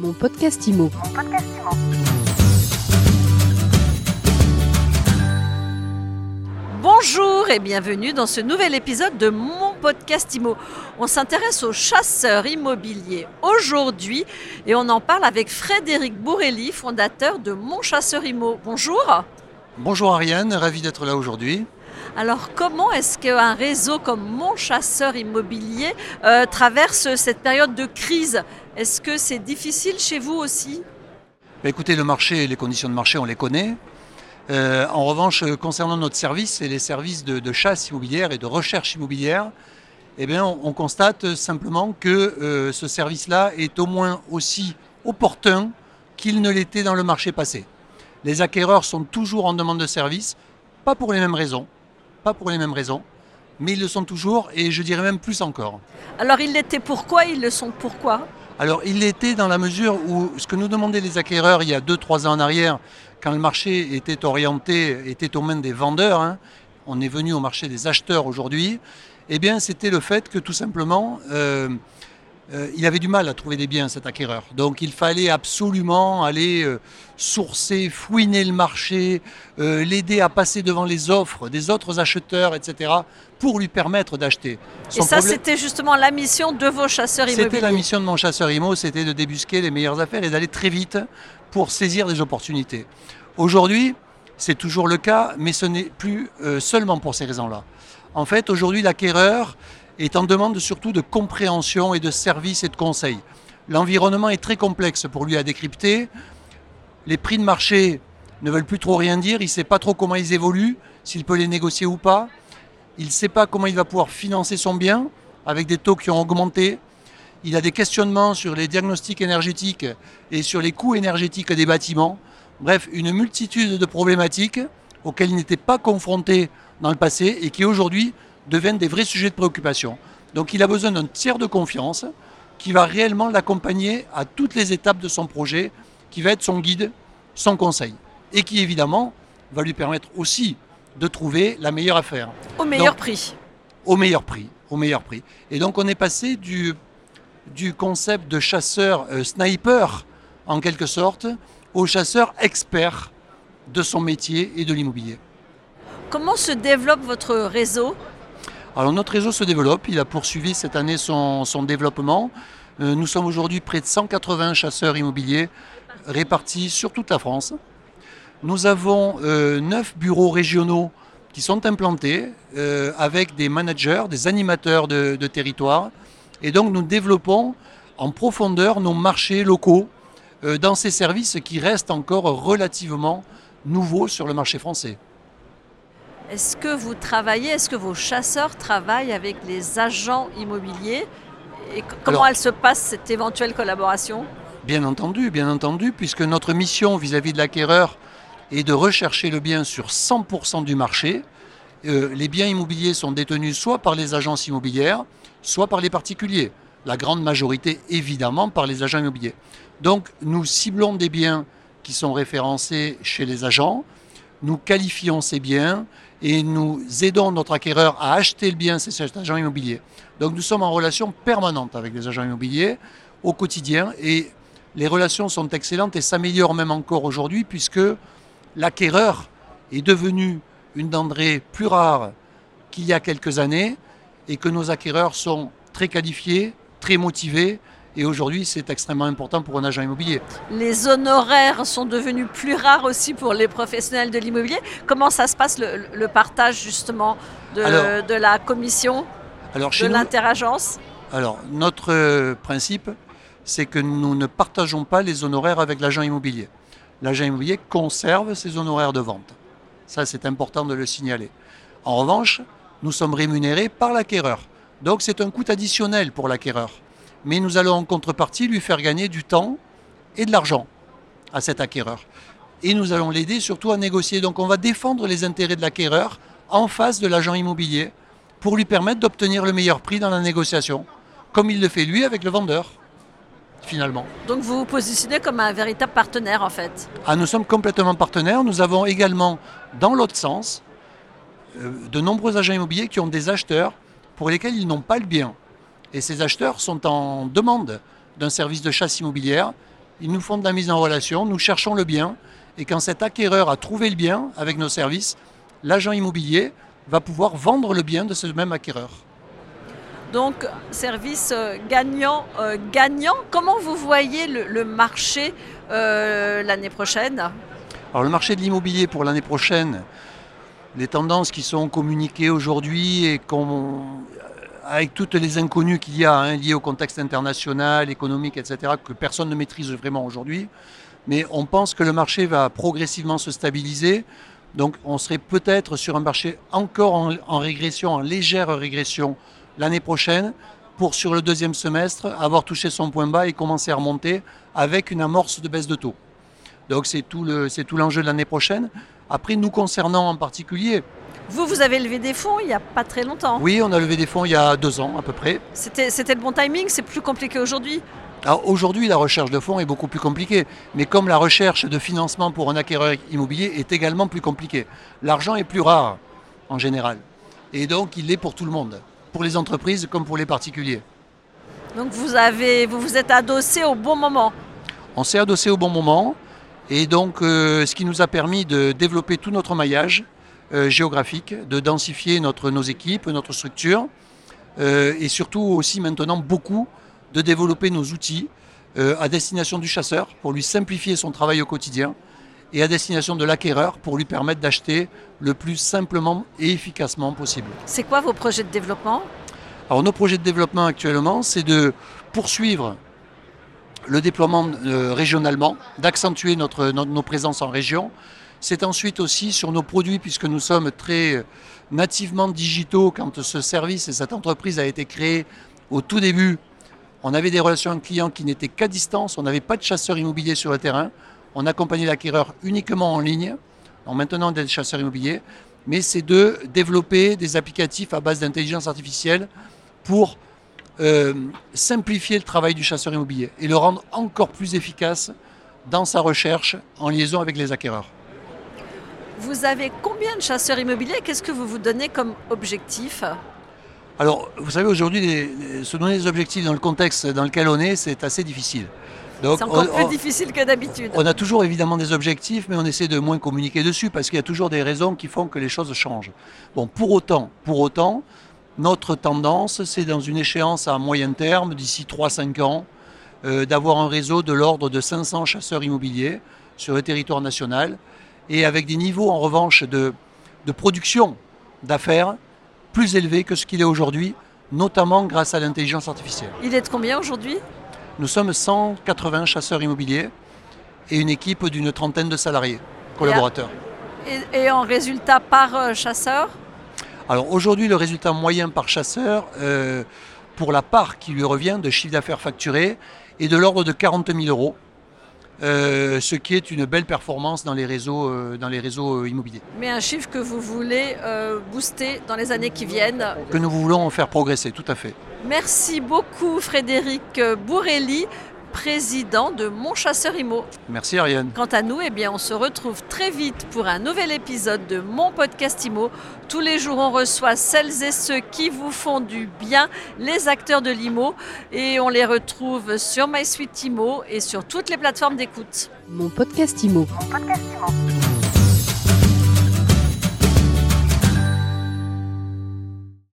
Mon podcast IMO. Bonjour et bienvenue dans ce nouvel épisode de mon podcast IMO. On s'intéresse aux chasseurs immobiliers aujourd'hui et on en parle avec Frédéric Bourrelli, fondateur de Mon Chasseur Immo. Bonjour. Bonjour Ariane, ravi d'être là aujourd'hui. Alors comment est-ce qu'un réseau comme Mon Chasseur Immobilier euh, traverse cette période de crise? Est-ce que c'est difficile chez vous aussi Bah, Écoutez, le marché, les conditions de marché, on les connaît. Euh, en revanche, euh, concernant notre service et les services de, de chasse immobilière et de recherche immobilière, eh bien, on, on constate simplement que euh, ce service-là est au moins aussi opportun qu'il ne l'était dans le marché passé. Les acquéreurs sont toujours en demande de service, pas pour les mêmes raisons, pas pour les mêmes raisons, mais ils le sont toujours et je dirais même plus encore. Alors ils l'étaient pourquoi? Ils le sont pourquoi? Alors, il l'était dans la mesure où ce que nous demandaient les acquéreurs il y a 2-3 ans en arrière, quand le marché était orienté, était aux mains des vendeurs, hein, on est venu au marché des acheteurs aujourd'hui, eh bien, c'était le fait que tout simplement, euh, il avait du mal à trouver des biens, cet acquéreur. Donc, il fallait absolument aller euh, sourcer, fouiner le marché, euh, l'aider à passer devant les offres des autres acheteurs, etc., pour lui permettre d'acheter. Et ça, problème- c'était justement la mission de vos chasseurs immobiliers. c'était la mission de mon chasseur IMO, c'était de débusquer les meilleures affaires et d'aller très vite pour saisir des opportunités. Aujourd'hui, c'est toujours le cas, mais ce n'est plus euh, seulement pour ces raisons-là. En fait, aujourd'hui, l'acquéreur est en demande surtout de compréhension et de services et de conseils. L'environnement est très complexe pour lui à décrypter. Les prix de marché ne veulent plus trop rien dire. Il ne sait pas trop comment ils évoluent, s'il peut les négocier ou pas. Il ne sait pas comment il va pouvoir financer son bien avec des taux qui ont augmenté. Il a des questionnements sur les diagnostics énergétiques et sur les coûts énergétiques des bâtiments. Bref, une multitude de problématiques auxquelles il n'était pas confronté dans le passé et qui aujourd'hui deviennent des vrais sujets de préoccupation. Donc il a besoin d'un tiers de confiance qui va réellement l'accompagner à toutes les étapes de son projet, qui va être son guide, son conseil, et qui évidemment va lui permettre aussi de trouver la meilleure affaire Au meilleur Donc, prix. au meilleur prix, au meilleur prix. Et donc on est passé du, du concept de chasseur euh, sniper en quelque sorte au chasseur expert de son métier et de l'immobilier. Comment se développe votre réseau Alors notre réseau se développe, il a poursuivi cette année son, développement. Euh, nous sommes aujourd'hui près de 180 chasseurs immobiliers répartis sur toute la France. Nous avons euh, 9 bureaux régionaux qui sont implantés euh, avec des managers, des animateurs de, de territoire. Et donc nous développons en profondeur nos marchés locaux euh, dans ces services qui restent encore relativement nouveaux sur le marché français. Est-ce que vous travaillez, est-ce que vos chasseurs travaillent avec les agents immobiliers Et comment Alors- elle se passe cette éventuelle collaboration? Bien entendu, bien entendu, puisque notre mission vis-à-vis de l'acquéreur est de rechercher le bien sur 100% du marché. Euh, les biens immobiliers sont détenus soit par les agences immobilières, soit par les particuliers. La grande majorité, évidemment, par les agents immobiliers. Donc, nous ciblons des biens qui sont référencés chez les agents, nous qualifions ces biens et nous aidons notre acquéreur à acheter le bien chez cet agent immobilier. Donc, nous sommes en relation permanente avec les agents immobiliers au quotidien et les relations sont excellentes et s'améliorent même encore aujourd'hui puisque l'acquéreur est devenu une denrée plus rare qu'il y a quelques années et que nos acquéreurs sont très qualifiés, très motivés et aujourd'hui c'est extrêmement important pour un agent immobilier. Les honoraires sont devenus plus rares aussi pour les professionnels de l'immobilier. Comment ça se passe le, le partage justement de, Alors- de la commission, Alors de l'interagence? Alors notre euh, principe c'est que nous ne partageons pas les honoraires avec l'agent immobilier. L'agent immobilier conserve ses honoraires de vente. Ça c'est important de le signaler. En revanche, nous sommes rémunérés par l'acquéreur. Donc c'est un coût additionnel pour l'acquéreur. Mais nous allons en contrepartie lui faire gagner du temps et de l'argent à cet acquéreur. Et nous allons l'aider surtout à négocier. Donc on va défendre les intérêts de l'acquéreur en face de l'agent immobilier pour lui permettre d'obtenir le meilleur prix dans la négociation, comme il le fait lui avec le vendeur, finalement. Donc vous vous positionnez comme un véritable partenaire en fait. Ah, nous sommes complètement partenaires. Nous avons également, dans l'autre sens, euh, de nombreux agents immobiliers qui ont des acheteurs pour lesquels ils n'ont pas le bien. Et ces acheteurs sont en demande d'un service de chasse immobilière ils nous font de la mise en relation, nous cherchons le bien, et quand cet acquéreur a trouvé le bien avec nos services, l'agent immobilier va pouvoir vendre le bien de ce même acquéreur. Donc, service euh, gagnant-gagnant. Comment vous voyez le, marché euh, l'année prochaine? Alors, le marché de l'immobilier pour l'année prochaine, les tendances qui sont communiquées aujourd'hui et avec toutes les inconnues qu'il y a hein, liées au contexte international, économique, etc., que personne ne maîtrise vraiment aujourd'hui, mais on pense que le marché va progressivement se stabiliser. Donc on serait peut-être sur un marché encore en régression, en légère régression l'année prochaine pour sur le deuxième semestre avoir touché son point bas et commencer à remonter avec une amorce de baisse de taux. Donc c'est tout l'enjeu de l'année prochaine. Après, nous concernant en particulier. Vous, vous avez levé des fonds il n'y a pas très longtemps. Oui, on a levé des fonds il y a deux ans à peu près. C'était le bon timing, c'est plus compliqué aujourd'hui Aujourd'hui, la recherche de fonds est beaucoup plus compliquée, mais comme la recherche de financement pour un acquéreur immobilier est également plus compliquée. L'argent est plus rare en général, et donc il l'est pour tout le monde pour les entreprises comme pour les particuliers. Donc vous, avez, vous vous êtes adossé au bon moment On s'est adossé au bon moment et donc euh, ce qui nous a permis de développer tout notre maillage géographique, de densifier notre, nos équipes, notre structure euh, et surtout aussi maintenant beaucoup de développer nos outils à destination du chasseur pour lui simplifier son travail au quotidien et à destination de l'acquéreur pour lui permettre d'acheter le plus simplement et efficacement possible. C'est quoi vos projets de développement? Alors nos projets de développement actuellement, c'est de poursuivre le déploiement euh, régionalement, d'accentuer notre, nos présences en région. C'est ensuite aussi sur nos produits, puisque nous sommes très euh, nativement digitaux quand ce service et cette entreprise a été créée au tout début. On avait des relations clients qui n'étaient qu'à distance, on n'avait pas de chasseurs immobiliers sur le terrain on accompagnait l'acquéreur uniquement en ligne, en maintenant des chasseurs immobiliers, mais c'est de développer des applicatifs à base d'intelligence artificielle pour euh, simplifier le travail du chasseur immobilier et le rendre encore plus efficace dans sa recherche en liaison avec les acquéreurs. Vous avez combien de chasseurs immobiliers Qu'est-ce que vous vous donnez comme objectif Alors, vous savez, aujourd'hui, se donner des objectifs dans le contexte dans lequel on est, c'est assez difficile. C'est encore plus difficile que d'habitude. On a toujours évidemment des objectifs, mais on essaie de moins communiquer dessus parce qu'il y a toujours des raisons qui font que les choses changent. Bon, pour autant, pour autant, notre tendance, c'est dans une échéance à moyen terme, d'ici 3-5 ans, euh, d'avoir un réseau de l'ordre de 500 chasseurs immobiliers sur le territoire national et avec des niveaux en revanche de, de production d'affaires plus élevés que ce qu'il est aujourd'hui, notamment grâce à l'intelligence artificielle. Il est de combien aujourd'hui? Nous sommes 180 chasseurs immobiliers et une équipe d'une trentaine de salariés, collaborateurs. Et, en résultat par euh, chasseur? Alors aujourd'hui, le résultat moyen par chasseur, euh, pour la part qui lui revient de chiffre d'affaires facturé, est de l'ordre de 40 000 euros. Euh, ce qui est une belle performance dans les réseaux, euh, dans les réseaux euh, immobiliers. Mais un chiffre que vous voulez booster dans les années qui viennent Que nous voulons faire progresser, tout à fait. Merci beaucoup Frédéric Bourrelli président de Mon Chasseur Imo. Merci Ariane. Quant à nous, eh bien, on se retrouve très vite pour un nouvel épisode de Mon Podcast Imo. Tous les jours, on reçoit celles et ceux qui vous font du bien, les acteurs de l'IMO, et on les retrouve sur MySuite Imo et sur toutes les plateformes d'écoute. Mon Podcast Imo. Mon podcast Imo.